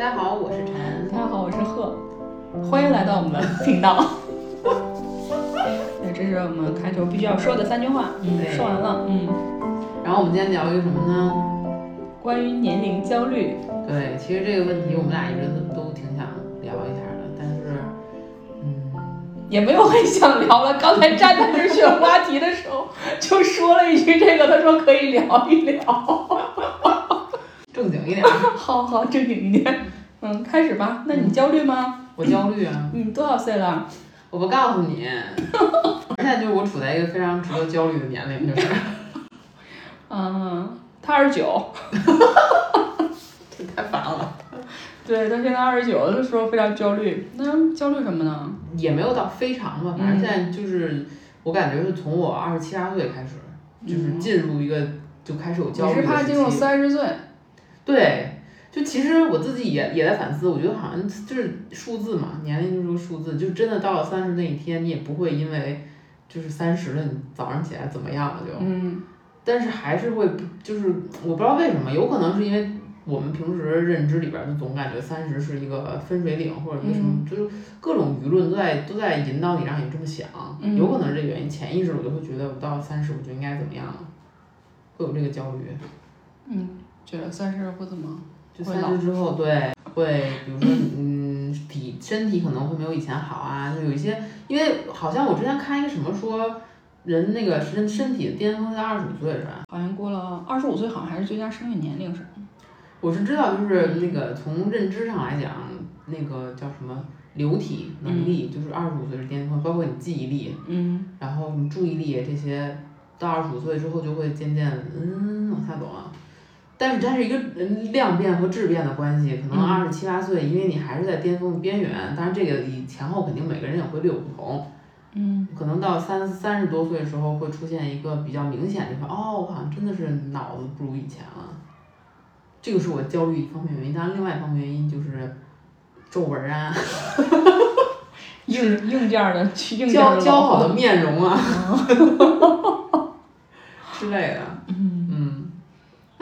家好，我是陈。大家好，我是贺，欢迎来到我们的频道。对，这是我们开头必须要说的三句话。嗯，说完了。嗯，然后我们今天聊一个什么呢？关于年龄焦虑，对，其实这个问题我们俩一直都都挺想聊一下的，但是，嗯，也没有很想聊了。刚才站在那儿选话题的时候，就说了一句这个，他说可以聊一聊。正经一点。好好，正经一点。嗯，开始吧。那你焦虑吗？我焦虑啊！你多少岁了？我不告诉你，现在就是我处在一个非常值得焦虑的年龄，就是 嗯，他二十九。这太烦了。对他现在二十九的时候非常焦虑。那焦虑什么呢？也没有到非常吧，反正现在就是我感觉是从我二十七八岁开始，就是进入一个就开始有焦你是虑的时怕进入。三十岁？对，就其实我自己也也在反思，我觉得好像就是数字嘛，年龄就是个数字，就真的到了三十那一天，你也不会因为就是三十了，你早上起来怎么样了就，嗯。但是还是会不就是我不知道为什么，有可能是因为我们平时认知里边儿就总感觉三十是一个分水岭或者一个什么，就是各种舆论都在都在引导你让你这么想，嗯。有可能是这个原因，潜意识我就会觉得我到了三十我就应该怎么样了，会有这个焦虑。嗯，觉得三十会怎么？就三十之后，对，会比如说，嗯，体身体可能会没有以前好啊，就有一些，因为好像我之前看一个什么说，人那个身身体的巅峰在二十五岁是吧？好像过了二十五岁，好像还是最佳生育年龄是吧？我是知道，就是那个从认知上来讲，那个叫什么流体能力，就是二十五岁是巅峰，包括你记忆力，嗯然后你注意力这些，到二十五岁之后就会渐渐嗯往下走了。但是它是一个嗯量变和质变的关系，可能嗯。二十七八岁，因为你还是在巅峰的边缘，当然这个以前后肯定每个人也会略有不同，嗯。可能到三三十多岁的时候会出现一个比较明显的地方，哦，我好像真的是脑子不如以前了，这个是我焦虑一方面原因，当然另外一方面原因就是皱纹啊，硬硬件儿的去硬件的姣好的面容啊 之类的。嗯嗯，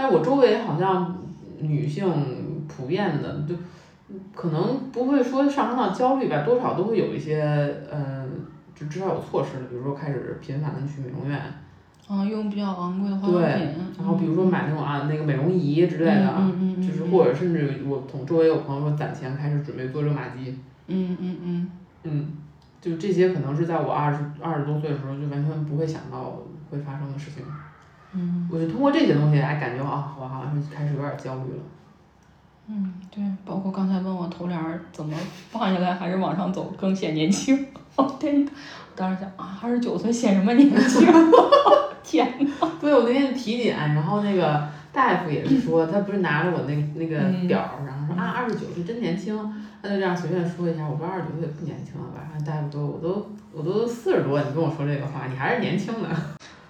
但我周围好像女性普遍的就可能不会说上升到焦虑吧，多少都会有一些呃，就至少有措施的，比如说开始频繁的去美容院，啊，用比较昂贵的化妆对品，然后比如说买那种啊那个美容仪之类的，嗯嗯嗯，就是或者甚至我同周围有朋友说攒钱开始准备做热玛吉，嗯嗯嗯。嗯，就这些可能是在我二十二十多岁的时候就完全不会想到会发生的事情。嗯我就通过这些东西来感觉啊，我好像是开始有点焦虑了。嗯，对，包括刚才问我头帘儿怎么放下来还是往上走更显年轻，哦天，我当时想啊，二十九岁显什么年轻？天呐，对，我那天体检，然后那个大夫也是说，他不是拿着我那那个嗯表儿，然后说啊，二十九岁真年轻，他就这样随便说一下，我说二十九岁不年轻了吧？然后大夫说，我都我都四十多，你跟我说这个话，你还是年轻的。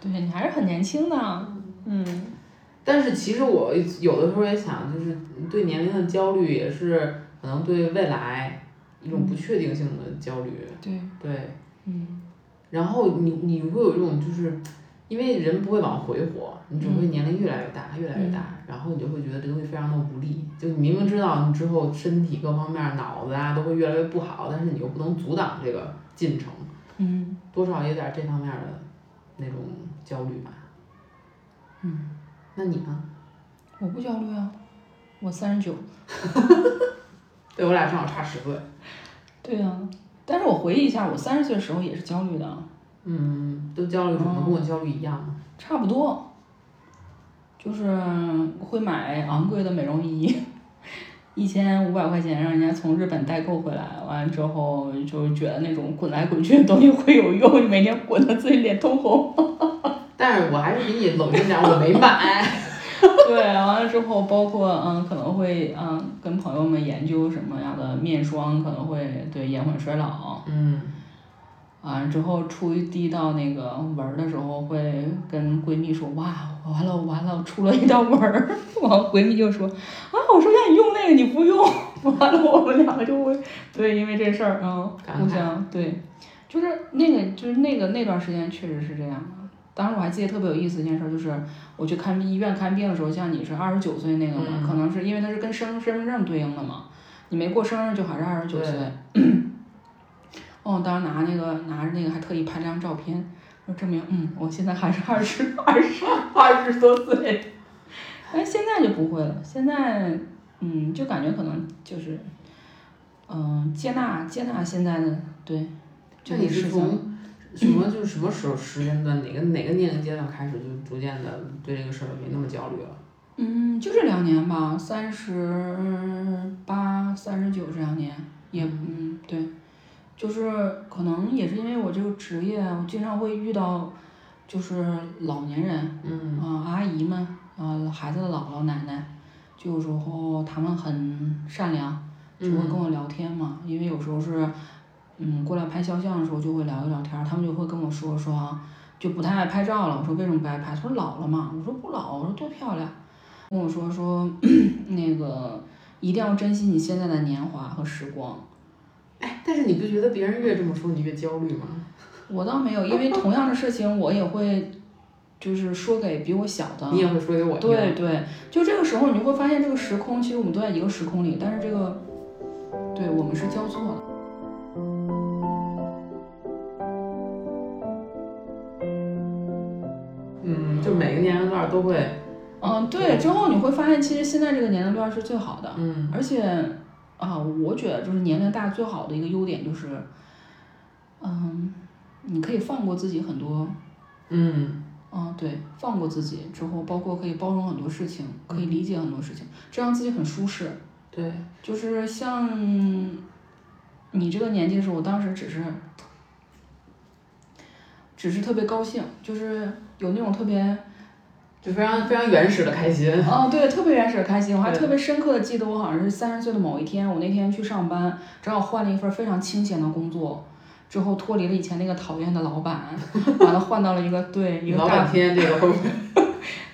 对你还是很年轻的，嗯。但是其实我有的时候也想，就是对年龄的焦虑，也是可能对未来一种不确定性的焦虑。对，对，嗯。然后你你会有一种就是，因为人不会往回活，你只会年龄越来越大，越来越大，然后你就会觉得这东西非常的无力。就你明明知道你之后身体各方面、脑子啊都会越来越不好，但是你又不能阻挡这个进程，嗯。多少有点这方面的那种焦虑吧。嗯，那你呢？我不焦虑啊，我三十九。对我俩正好差十岁。对呀、但是我回忆一下，我三十岁的时候也是焦虑的，嗯，都焦虑什么？跟我焦虑一样。差不多，就是会买昂贵的美容仪，一千五百块钱让人家从日本代购回来，完了之后就觉得那种滚来滚去的东西会有用，每天滚的自己脸通红。但是我还是比你冷静点，我没买。对，完了之后，包括嗯，可能会嗯跟朋友们研究什么样的面霜可能会对延缓衰老。嗯，完了之后出第一道那个纹儿的时候，会跟闺蜜说：“哇，完了完了，出了一道纹儿。”完闺蜜就说：“啊，我说让你用那个，你不用。”完了，我们两个就会对因为这事儿，嗯，互相对，就是那个就是那个那段时间确实是这样的。当时我还记得特别有意思一件事儿，就是我去看医院看病的时候，像你是二十九岁那个嘛，嗯可能是因为它是跟身身份证对应的嘛。你没过生日就还是二十九岁。哦，当时拿那个拿着那个还特意拍了张照片，说证明嗯，我现在还是二十二十二十多岁。哎，现在就不会了，现在嗯，就感觉可能就是，嗯、接纳接纳现在的对。这那你是个事情从什么就是什么时候时间段哪个哪个年龄阶段开始就逐渐的对这个事儿没那么焦虑了？嗯，就这两年吧，三十八、三十九这两年，也嗯对，就是可能也是因为我这个职业，我经常会遇到，就是老年人，嗯啊、阿姨们，啊、孩子的姥姥奶奶，就有时候他们很善良，就会跟我聊天嘛，因为有时候是，嗯，过来拍肖像的时候就会聊一聊天儿，他们就会跟我说说啊，就不太爱拍照了。我说为什么不爱拍？他说老了嘛。我说不老，我说多漂亮。跟我说说 那个一定要珍惜你现在的年华和时光。哎，但是你不觉得别人越这么说你越焦虑吗？我倒没有，因为同样的事情我也会，就是说给比我小的。你也会说给我听。对对，就这个时候你会发现这个时空，其实我们都在一个时空里，但是这个，对我们是交错的。嗯，就每个年龄段都会，嗯，对，之后你会发现，其实现在这个年龄段是最好的，嗯而且啊，我觉得就是年龄大最好的一个优点就是，嗯，你可以放过自己很多，嗯嗯，对，放过自己之后，包括可以包容很多事情，可以理解很多事情，这让自己很舒适。对，就是像你这个年纪的时候，我当时只是，只是特别高兴，就是有那种特别，就非常非常原始的开心。哦，对，特别原始的开心。我还特别深刻的记得，我好像是三十岁的某一天，我那天去上班，正好换了一份非常清闲的工作。之后脱离了以前那个讨厌的老板，完了换到了一个对一个大老板天这个？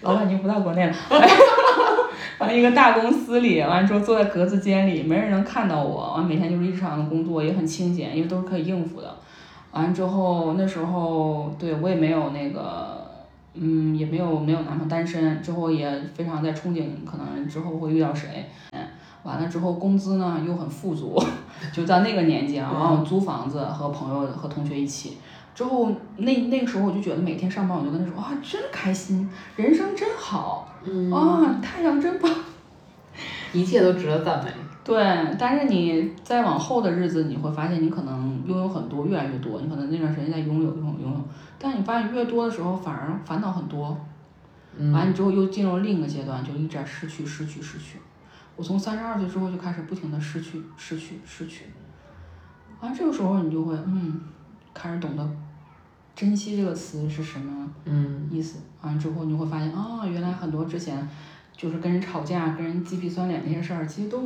老板已经不在国内了，完了一个大公司里，完了之后坐在格子间里，没人能看到我，完每天就是日常的工作，也很清闲，因为都是可以应付的。完了之后那时候对我也没有那个，嗯，也没有没有男朋友单身，之后也非常在憧憬可能之后会遇到谁。嗯，完了之后工资呢又很富足，就在那个年纪啊，然后租房子和朋友和同学一起。之后那那个时候我就觉得每天上班我就跟他说啊真开心，人生真好，嗯啊太阳真棒。一切都值得赞美。对，但是你再往后的日子，你会发现你可能拥有很多，越来越多。你可能那段时间在拥有、拥有、拥有，但你发现越多的时候，反而烦恼很多。嗯完了之后又进入另一个阶段，就一直在失去、失去、失去。我从三十二岁之后就开始不停的失去、失去、失去。完了这个时候你就会嗯，开始懂得珍惜这个词是什么嗯意思。完了之后你就会发现啊，原来很多之前就是跟人吵架、跟人鸡皮酸脸那些事儿，其实都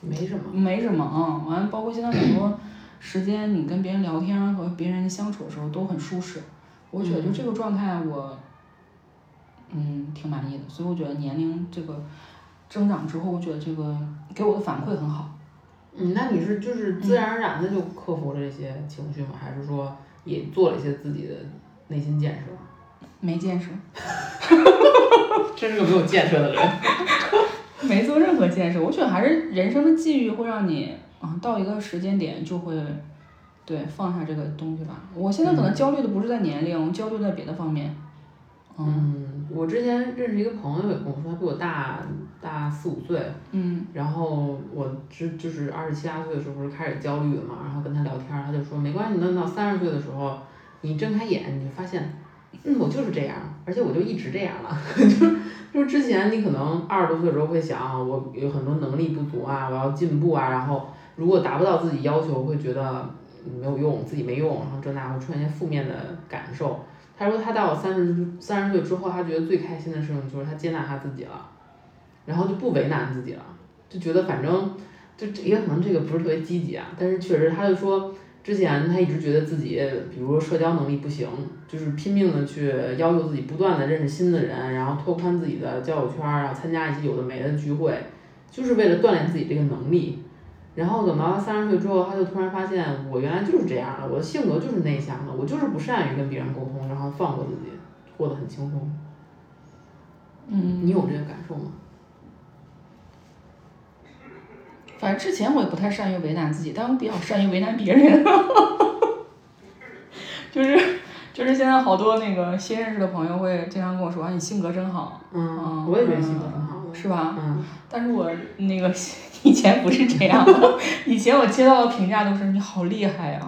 没什么。没什么啊。完了，包括现在很多时间你跟别人聊天和别人相处的时候都很舒适。我觉得就这个状态我，嗯，挺满意的。所以我觉得年龄这个增长之后，我觉得这个给我的反馈很好。嗯，那你是就是自然而然的就克服了这些情绪吗？还是说也做了一些自己的内心建设？没见识，真是个没有建设的人。没做任何建设。我觉得还是人生的际遇会让你啊，到一个时间点就会。对，放下这个东西吧。我现在可能焦虑的不是在年龄，我焦虑在别的方面。嗯，我之前认识一个朋友也跟我说，他比我大大四五岁，嗯然后我之就是二十七八岁的时候不是开始焦虑了嘛，然后跟他聊天儿，他就说没关系，等到三十岁的时候，你睁开眼你就发现，嗯，我就是这样，而且我就一直这样了，就是就是之前你可能二十多岁的时候会想，我有很多能力不足啊，我要进步啊，然后如果达不到自己要求，会觉得嗯没有用，自己没用，然后这那会出现一些负面的感受。他说他到三十三十岁之后，他觉得最开心的事情就是他接纳他自己了，然后就不为难自己了，就觉得反正就也可能这个不是特别积极啊，但是确实他就说之前他一直觉得自己，比如说社交能力不行，就是拼命的去要求自己，不断的认识新的人，然后拓宽自己的交友圈儿，然后参加一些有的没的聚会，就是为了锻炼自己这个能力。然后等到他三十岁之后，他就突然发现，我原来就是这样的，我的性格就是内向的，我就是不善于跟别人沟通，然后放过自己，过得很轻松。嗯，你有这个感受吗？反正之前我也不太善于为难自己，但我比较善于为难别人。就是就是现在好多那个新认识的朋友会经常跟我说啊，你性格真好，嗯，我也觉得性格很好的，是吧？嗯，但是我那个 以前不是这样的，以前我接到的评价都是你好厉害呀、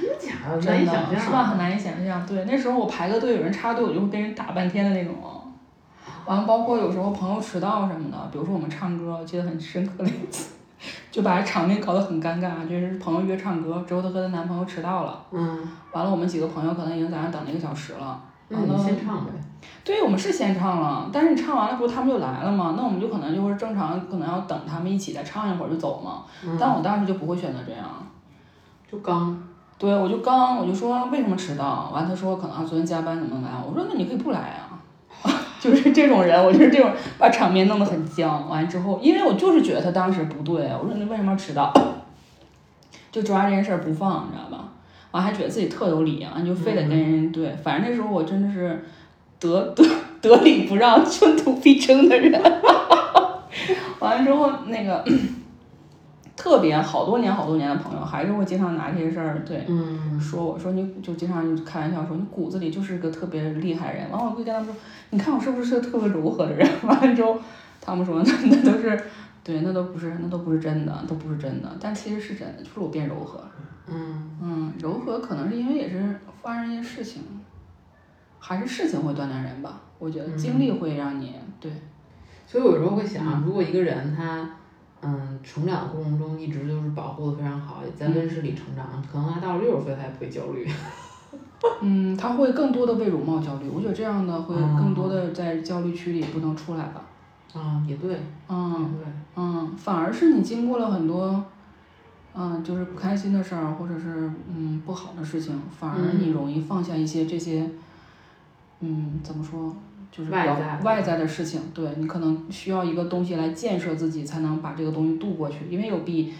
真的假的？难真的以想象，是吧？很难以想象。对，那时候我排个队，有人插队，我就会跟人打半天的那种。完了，包括有时候朋友迟到什么的，比如说我们唱歌，我记得很深刻的一次，就把场面搞得很尴尬。就是朋友约唱歌，之后她和她男朋友迟到了，嗯，完了我们几个朋友可能已经在那等了一个小时了。那你先唱呗。对，我们是先唱了，但是你唱完了不是他们就来了吗？那我们就可能就是正常，可能要等他们一起再唱一会儿就走嘛。嗯但我当时就不会选择这样。就刚，对，我就刚我就说为什么迟到，完他说可能啊昨天加班怎么怎么样，我说那你可以不来啊，就是这种人，我就是这种把场面弄得很僵。完之后，因为我就是觉得他当时不对，我说你为什么要迟到，就抓这件事儿不放，你知道吧？完还觉得自己特有理啊，就非得跟人对，反正那时候我真的是得得得理不让，寸土必争的人。完了之后那个。特别好多年好多年的朋友，还是会经常拿这些事儿对嗯，说我说你就经常开玩笑说你骨子里就是个特别厉害人，完我会跟他们说，你看我是不是个特别柔和的人？完了之后，他们说那那都是，对，那都不是那都不是真的，都不是真的，但其实是真的，就是我变柔和。嗯，嗯，柔和可能是因为也是发生一些事情，还是事情会锻炼人吧？我觉得经历会让你对，所以我有时候会想，如果一个人他，嗯，成长的过程中一直就是保护的非常好，也在温室里成长，可能他到了六十岁他也不会焦虑。嗯，他会更多的为容貌焦虑，我觉得这样的会更多的在焦虑区里不能出来吧。啊，也对，嗯。对，嗯，反而是你经过了很多，嗯，就是不开心的事儿，或者是嗯不好的事情，反而你容易放下一些这些，嗯，怎么说，就是外在的外在的事情，对你可能需要一个东西来建设自己，才能把这个东西渡过去，因为有比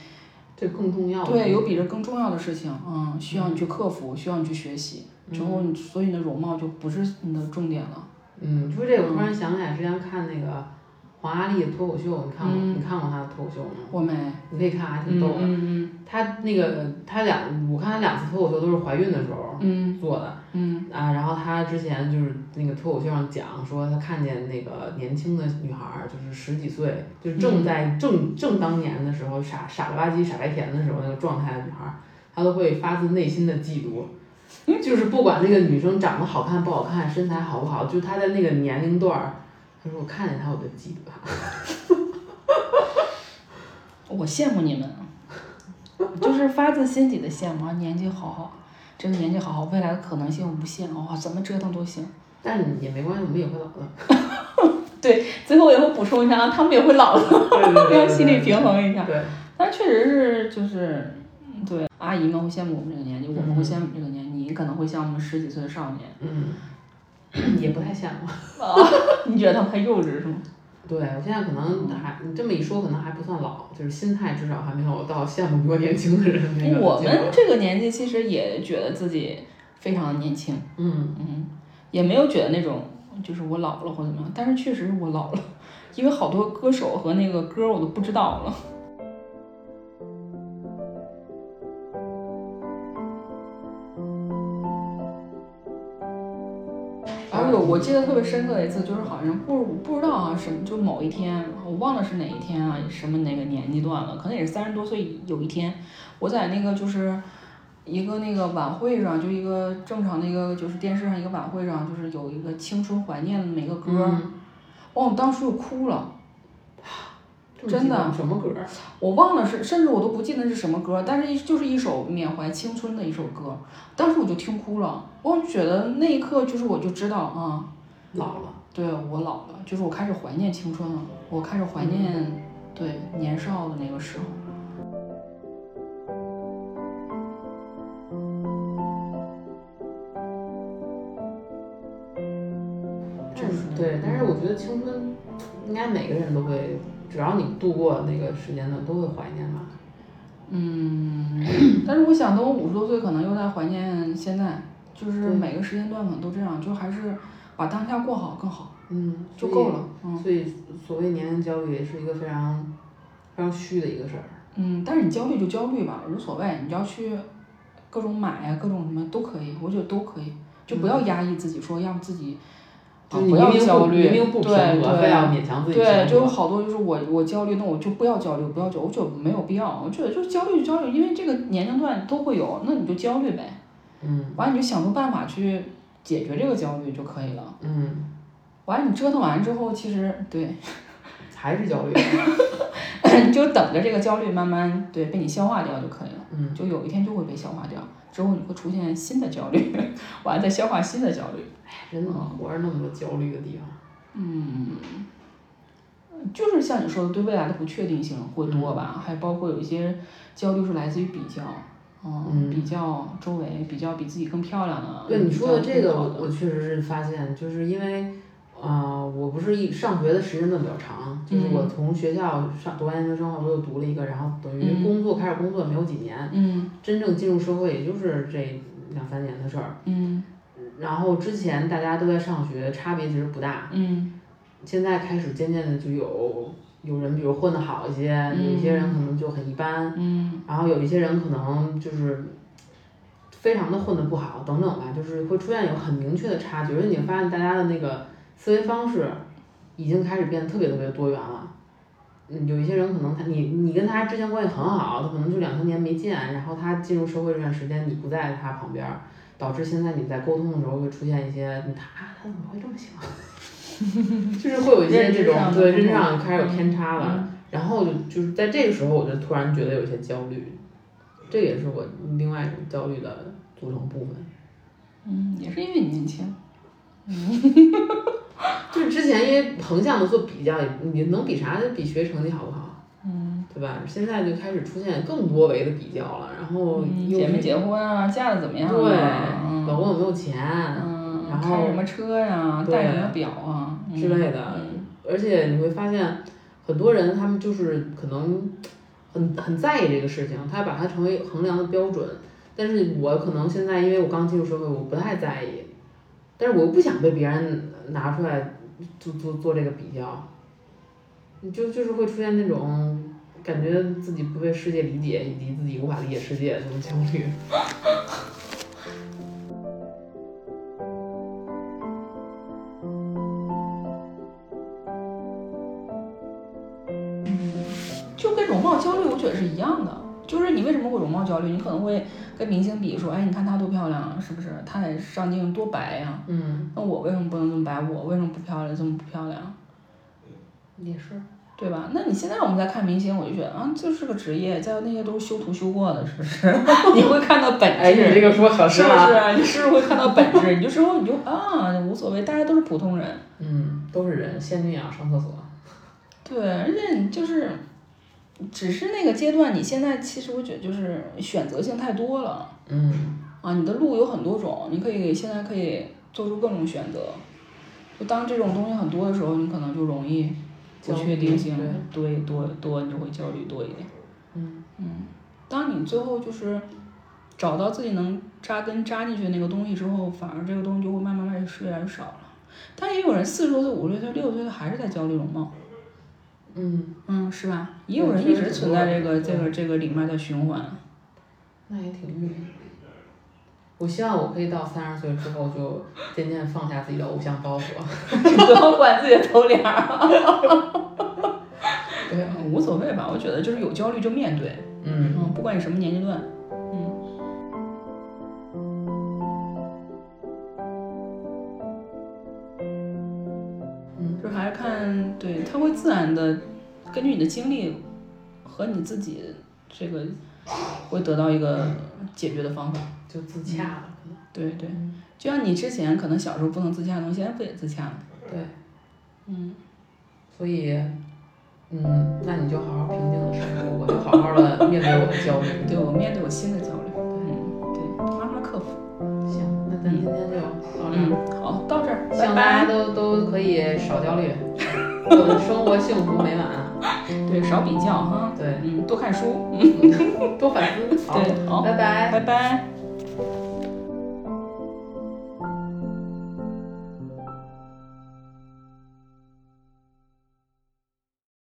这更重要的。对有比这更重要的事情，嗯，需要你去克服，需要你去学习，之后你所以你的容貌就不是你的重点了，嗯，说这个，我突然想起来，之前看那个黄阿丽的脱口秀，你看过？嗯你看过她的脱口秀吗？我没，你可以看，还挺嗯逗的。嗯她那个，她两，我看她两次脱口秀都是怀孕的时候嗯做的嗯啊。然后她之前就是那个脱口秀上讲说，她看见那个年轻的女孩儿，就是十几岁，就正在正正当年的时候，傻傻了吧唧、傻白甜的时候那个状态的女孩儿，她都会发自内心的嫉妒。就是不管那个女生长得好看不好看，身材好不好，就她在那个年龄段儿，她说我看见他我就嫉妒她。我羡慕你们，就是发自心底的羡慕啊！年纪好好，真的年纪好好，未来的可能性无限哇、怎么折腾都行。但也没关系，我们也会老的。对最后我也会补充一下啊，他们也会老的，要心理平衡一下。对，但确实是就是，嗯对阿姨们会羡慕我们这个年纪，我们会羡慕这个年纪，你可能会像我们十几岁的少年嗯，也不太羡慕。啊，你觉得他们太幼稚是吗？对我现在可能还你这么一说，可能还不算老，就是心态至少还没有到羡慕比我年轻的人那个。我们这个年纪其实也觉得自己非常的年轻，嗯，嗯，也没有觉得那种就是我老了或怎么样，但是确实我老了，因为好多歌手和那个歌我都不知道了。我记得特别深刻的一次，就是好像不不知道啊什么，就某一天我忘了是哪一天啊，什么哪个年纪段了，可能也是三十多岁有一天，我在那个就是一个那个晚会上，就一个正常的一个就是电视上一个晚会上，就是有一个青春怀念的那么一个歌，嗯哦，我当时就哭了，真的什么歌？我忘了是，甚至我都不记得是什么歌，但是一就是一首缅怀青春的一首歌，当时我就听哭了，我觉得那一刻就是我就知道啊，老了。对我老了，就是我开始怀念青春了，我开始怀念对年少的那个时候。但是对，但是我觉得青春应该每个人都会，只要你度过那个时间段，都会怀念吧。嗯，但是我想等我五十多岁，可能又在怀念现在，就是每个时间段可能都这样，就还是把当下过好更好嗯，就够了。嗯，所以。所谓年龄焦虑也是一个非常非常虚的一个事儿。嗯，但是你焦虑就焦虑吧，无所谓，你就要去各种买呀、各种什么都可以，我觉得都可以，就不要压抑自己，说让自己。啊就是你不要明明焦虑，明明不对平和，对非要勉强自己对，就有好多就是我我焦虑，那我就不要焦虑，不要焦虑，我觉得没有必要。我觉得就是焦虑就焦虑，因为这个年龄段都会有，那你就焦虑呗。嗯完了你就想出办法去解决这个焦虑就可以了。嗯，完了你折腾完之后，其实对，还是焦虑。你 就等着这个焦虑慢慢对被你消化掉就可以了。嗯就有一天就会被消化掉，之后你会出现新的焦虑，完了再消化新的焦虑。人怎么活着那么多焦虑的地方？嗯就是像你说的，对未来的不确定性会多吧，嗯还包括有一些焦虑是来自于比较，嗯，嗯比较周围，比较比自己更漂亮的。对你说的这个，我确实是发现，就是因为，呃，我不是一上学的时间段比较长，就是我从学校上读完研究生后，我又读了一个，然后等于嗯。工作开始工作没有几年，嗯。真正进入社会也就是这两三年的事儿。嗯。然后之前大家都在上学，差别其实不大，嗯。现在开始渐渐的就有有人，比如混得好一些，嗯有一些人可能就很一般，嗯。然后有一些人可能就是非常的混的不好，等等吧，就是会出现有很明确的差距，而且你会发现大家的那个思维方式已经开始变得特别特别多元了。嗯，有一些人可能他你你跟他之前关系很好，他可能就两三年没见，然后他进入社会这段时间你不在他旁边儿，导致现在你在沟通的时候会出现一些他他怎么会这么想？就是会有一些这种对认知上开始有偏差了。嗯然后就就是在这个时候，我就突然觉得有些焦虑，这也是我另外一种焦虑的组成部分。嗯，也是因为你年轻。就是之前因为横向的做比较，你能比啥？比学习成绩好不好，嗯，对吧？现在就开始出现更多维的比较了，然后结没结婚啊，嫁的怎么样对，老公有没有钱嗯，然后开什么车呀，对戴什么表啊嗯之类的，嗯而且你会发现很多人他们就是可能很很在意这个事情，他把它成为衡量的标准。但是我可能现在因为我刚进入社会，我不太在意，但是我又不想被别人拿出来做做做这个比较，你就就是会出现那种感觉自己不被世界理解，以及自己无法理解世界那种焦虑。就跟容貌焦虑，我觉得是一样的。就是你为什么会容貌焦虑？你可能会跟明星比，说，哎，你看她多漂亮啊，是不是？她得上镜多白呀、嗯，那我为什么不能这么白？我为什么不漂亮？这么不漂亮，也是。对吧？那你现在我们在看明星，我就觉得啊，就是个职业，在那些都是修图修过的，是不是？你会看到本质。哎，你这个说可是不是了。是？你是不是会看到本质？你就之后你就啊，无所谓，大家都是普通人。嗯，都是人，仙女也要上厕所。对，而且你就是，只是那个阶段，你现在其实我觉得就是选择性太多了嗯啊，你的路有很多种，你可以现在可以做出各种选择。就当这种东西很多的时候，你可能就容易不确定性对对多多，你就会焦虑多一点。嗯当你最后就是找到自己能扎根扎进去的那个东西之后，反而这个东西就会慢慢慢慢越来越少了。但也有人四十多岁、五十岁、六十岁还是在焦虑容貌，嗯，嗯，是吧？也有人一直存在这个这个这个里面的循环。那也挺郁闷。我希望我可以到三十岁之后就渐渐放下自己的偶像包袱。不要管自己的头脸儿，对，无所谓吧。我觉得就是有焦虑就面对，嗯嗯，不管你什么年龄段，它会自然的根据你的经历和你自己这个会得到一个解决的方法。就自洽了。对对，就像你之前可能小时候不能自洽的东西，现在不也自洽了？对，嗯，所以，嗯，那你就好好平静的生活，我就好好的面对我的焦虑。对我面对我新的焦虑，嗯，对，慢慢克服。行，那咱今天就到这儿。嗯，好，到这儿，希拜望大家。都都可以少焦虑，过得生活幸福美满。对，少比较哈。对，嗯，多看书。嗯，多反思。好，对，好，拜拜。拜拜。